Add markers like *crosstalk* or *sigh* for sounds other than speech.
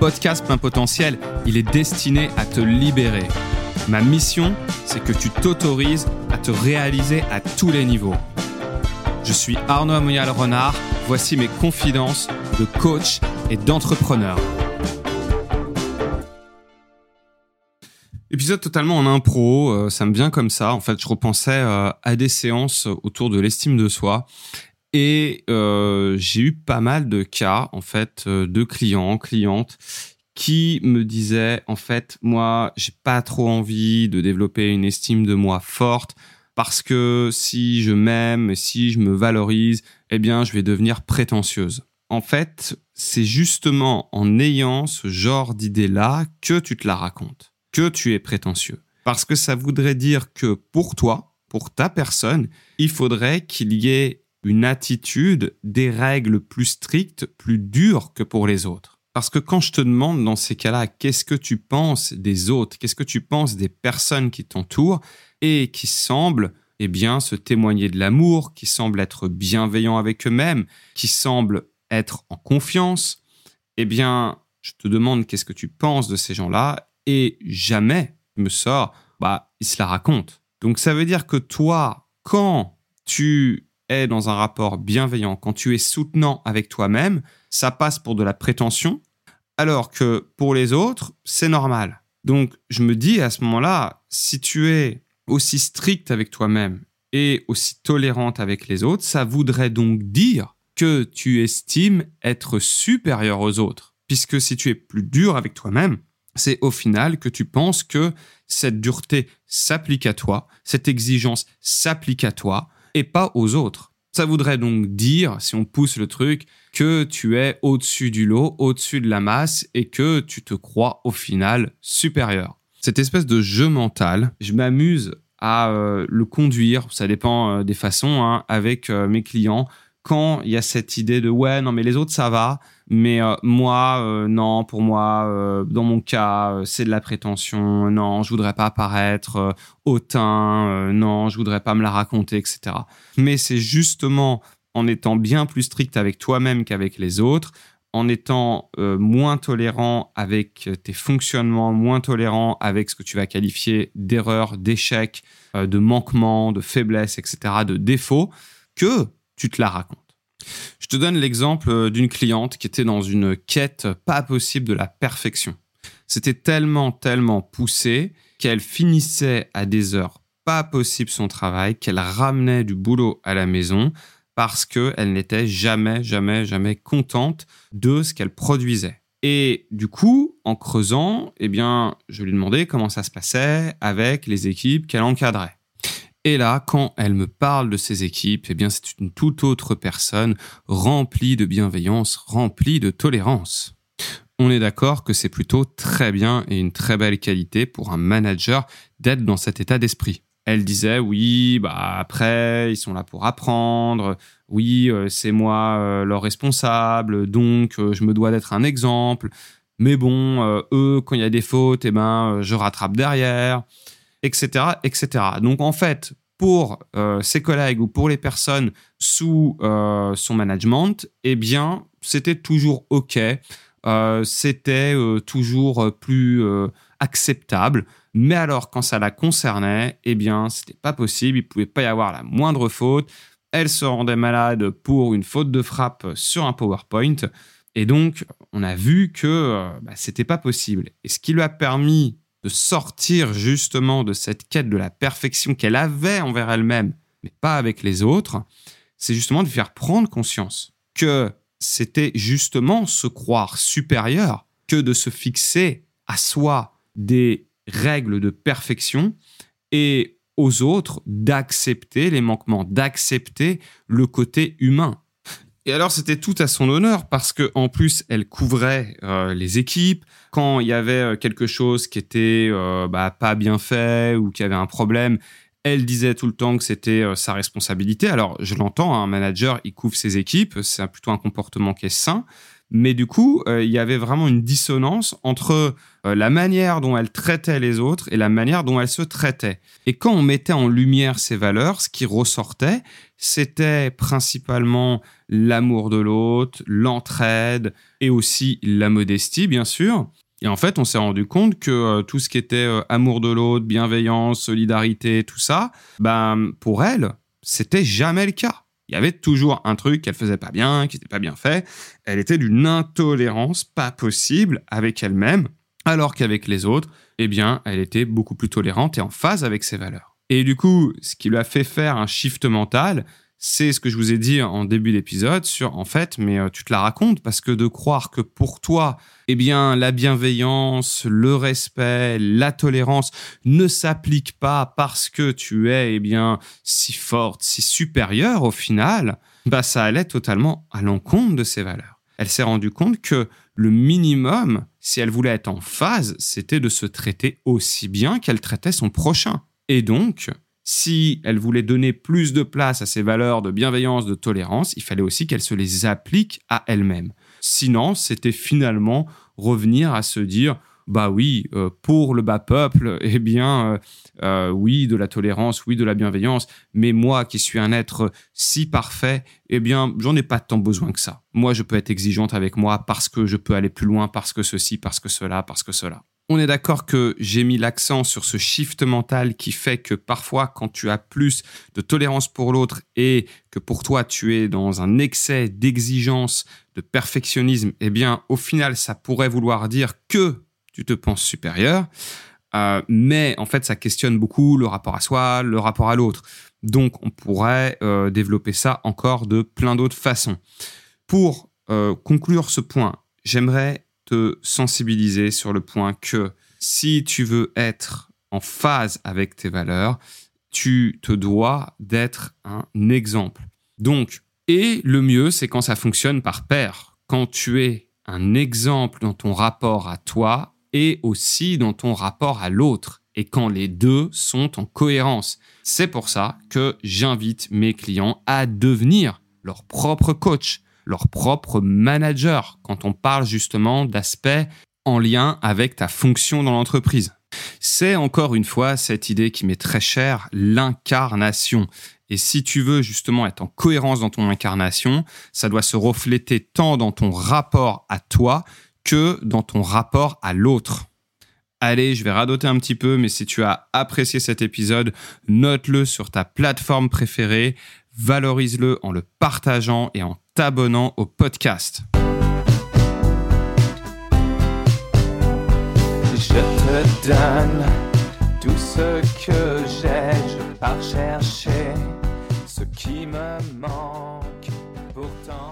podcast Plein Potentiel, il est destiné à te libérer. Ma mission, c'est que tu t'autorises à te réaliser à tous les niveaux. Je suis Arnaud Amoyal-Renard, voici mes confidences de coach et d'entrepreneur. Épisode totalement en impro, euh, ça me vient comme ça. En fait, je repensais euh, à des séances autour de l'estime de soi et euh, j'ai eu pas mal de cas, en fait, euh, de clients, clientes qui me disaient, en fait, moi, j'ai pas trop envie de développer une estime de moi forte parce que si je m'aime, si je me valorise, eh bien, je vais devenir prétentieuse. En fait, c'est justement en ayant ce genre d'idée-là que tu te la racontes, que tu es prétentieux. Parce que ça voudrait dire que pour toi, pour ta personne, il faudrait qu'il y ait une attitude, des règles plus strictes, plus dures que pour les autres. Parce que quand je te demande dans ces cas-là, qu'est-ce que tu penses des autres, qu'est-ce que tu penses des personnes qui t'entourent et qui semblent, eh bien, se témoigner de l'amour, qui semblent être bienveillants avec eux-mêmes, qui semblent être en confiance, eh bien, je te demande qu'est-ce que tu penses de ces gens-là et jamais me sors, bah, ils se la racontent. Donc ça veut dire que toi, quand tu est dans un rapport bienveillant, quand tu es soutenant avec toi-même, ça passe pour de la prétention, alors que pour les autres, c'est normal. Donc je me dis à ce moment-là, si tu es aussi strict avec toi-même et aussi tolérante avec les autres, ça voudrait donc dire que tu estimes être supérieur aux autres. Puisque si tu es plus dur avec toi-même, c'est au final que tu penses que cette dureté s'applique à toi, cette exigence s'applique à toi, et pas aux autres. Ça voudrait donc dire, si on pousse le truc, que tu es au-dessus du lot, au-dessus de la masse et que tu te crois au final supérieur. Cette espèce de jeu mental, je m'amuse à euh, le conduire, ça dépend euh, des façons, hein, avec euh, mes clients quand il y a cette idée de ouais, non, mais les autres, ça va, mais euh, moi, euh, non, pour moi, euh, dans mon cas, c'est de la prétention, non, je voudrais pas apparaître hautain, non, je voudrais pas me la raconter, etc. Mais c'est justement en étant bien plus strict avec toi-même qu'avec les autres, en étant moins tolérant avec tes fonctionnements, moins tolérant avec ce que tu vas qualifier d'erreur, d'échec, de manquement, de faiblesse, etc., de défaut, que tu te la racontes. Je te donne l'exemple euh, d'une cliente qui était dans une quête pas possible de la perfection. C'était tellement, tellement poussé qu'elle finissait à des heures pas possibles son travail, qu'elle ramenait du boulot à la maison parce qu'elle n'était jamais, jamais, jamais contente de ce qu'elle produisait. Et du coup, en creusant, eh bien, je lui demandais comment ça se passait avec les équipes qu'elle encadrait. Et là, quand elle me parle de ses équipes, eh bien, c'est une toute autre personne, remplie de bienveillance, remplie de tolérance. On est d'accord que c'est plutôt très bien et une très belle qualité pour un manager d'être dans cet état d'esprit. Elle disait oui, bah après ils sont là pour apprendre, oui euh, c'est moi euh, leur responsable, donc euh, je me dois d'être un exemple. Mais bon, eux quand il y a des fautes, eh ben je rattrape derrière etc.. Donc en fait, pour euh, ses collègues ou pour les personnes sous euh, son management, eh bien, c'était toujours OK, euh, c'était toujours plus acceptable. Mais alors, quand ça la concernait, eh bien, c'était pas possible. Il pouvait pas y avoir la moindre faute. Elle se rendait malade pour une faute de frappe sur un PowerPoint. Et donc, on a vu que bah, c'était pas possible. Et ce qui lui a permis de sortir justement de cette quête de la perfection qu'elle avait envers elle-même, mais pas avec les autres, c'est justement de faire prendre conscience que c'était justement se croire supérieur que de se fixer à soi des règles de perfection et aux autres d'accepter les manquements, d'accepter le côté humain. Et alors, c'était tout à son honneur parce que en plus, elle couvrait euh, les équipes. Quand il y avait euh, quelque chose qui était euh, bah, pas bien fait ou qui avait un problème, elle disait tout le temps que c'était sa responsabilité. Alors, je l'entends, un manager, il couvre ses équipes, c'est plutôt un comportement qui est sain. Mais du coup, euh, il y avait vraiment une dissonance entre euh, la manière dont elle traitait les autres et la manière dont elle se traitait. Et quand on mettait en lumière ces valeurs, ce qui ressortait, c'était principalement l'amour de l'autre, l'entraide et aussi la modestie, bien sûr. Et en fait, on s'est rendu compte que euh, tout ce qui était amour de l'autre, bienveillance, solidarité, tout ça, ben, pour elle, c'était jamais le cas. Il y avait toujours un truc qu'elle faisait pas bien, qui n'était pas bien fait. Elle était d'une intolérance pas possible avec elle-même, alors qu'avec les autres, eh bien, elle était beaucoup plus tolérante et en phase avec ses valeurs. Et du coup, ce qui lui a fait faire un shift mental, c'est ce que je vous ai dit en début d'épisode sur en fait, mais euh, tu te la racontes parce que de croire que pour toi, eh bien, la bienveillance, le respect, la tolérance ne s'appliquent pas parce que tu es, eh bien, si forte, si supérieure au final, bah, ça allait totalement à l'encontre de ses valeurs. Elle s'est rendue compte que le minimum, si elle voulait être en phase, c'était de se traiter aussi bien qu'elle traitait son prochain. Et donc, si elle voulait donner plus de place à ses valeurs de bienveillance, de tolérance, il fallait aussi qu'elle se les applique à elle-même. Sinon, c'était finalement revenir à se dire, bah oui, euh, pour le bas peuple, *laughs* eh bien, euh, euh, oui, de la tolérance, oui, de la bienveillance, mais moi qui suis un être si parfait, eh bien, j'en ai pas tant besoin que ça. Moi, je peux être exigeante avec moi parce que je peux aller plus loin, parce que ceci, parce que cela, parce que cela. On est d'accord que j'ai mis l'accent sur ce shift mental qui fait que parfois quand tu as plus de tolérance pour l'autre et que pour toi tu es dans un excès d'exigence, de perfectionnisme, eh bien au final ça pourrait vouloir dire que tu te penses supérieur. Euh, mais en fait ça questionne beaucoup le rapport à soi, le rapport à l'autre. Donc on pourrait euh, développer ça encore de plein d'autres façons. Pour euh, conclure ce point, j'aimerais sensibiliser sur le point que si tu veux être en phase avec tes valeurs, tu te dois d'être un exemple. Donc, et le mieux, c'est quand ça fonctionne par pair, quand tu es un exemple dans ton rapport à toi et aussi dans ton rapport à l'autre, et quand les deux sont en cohérence. C'est pour ça que j'invite mes clients à devenir leur propre coach, leur propre manager quand on parle justement d'aspects en lien avec ta fonction dans l'entreprise. C'est encore une fois cette idée qui m'est très chère, l'incarnation. Et si tu veux justement être en cohérence dans ton incarnation, ça doit se refléter tant dans ton rapport à toi que dans ton rapport à l'autre. Allez, je vais radoter un petit peu, mais si tu as apprécié cet épisode, note-le sur ta plateforme préférée, valorise-le en le partageant et en t'abonnant au podcast. Je te donne tout ce que j'ai, je pars chercher ce qui me manque pourtant.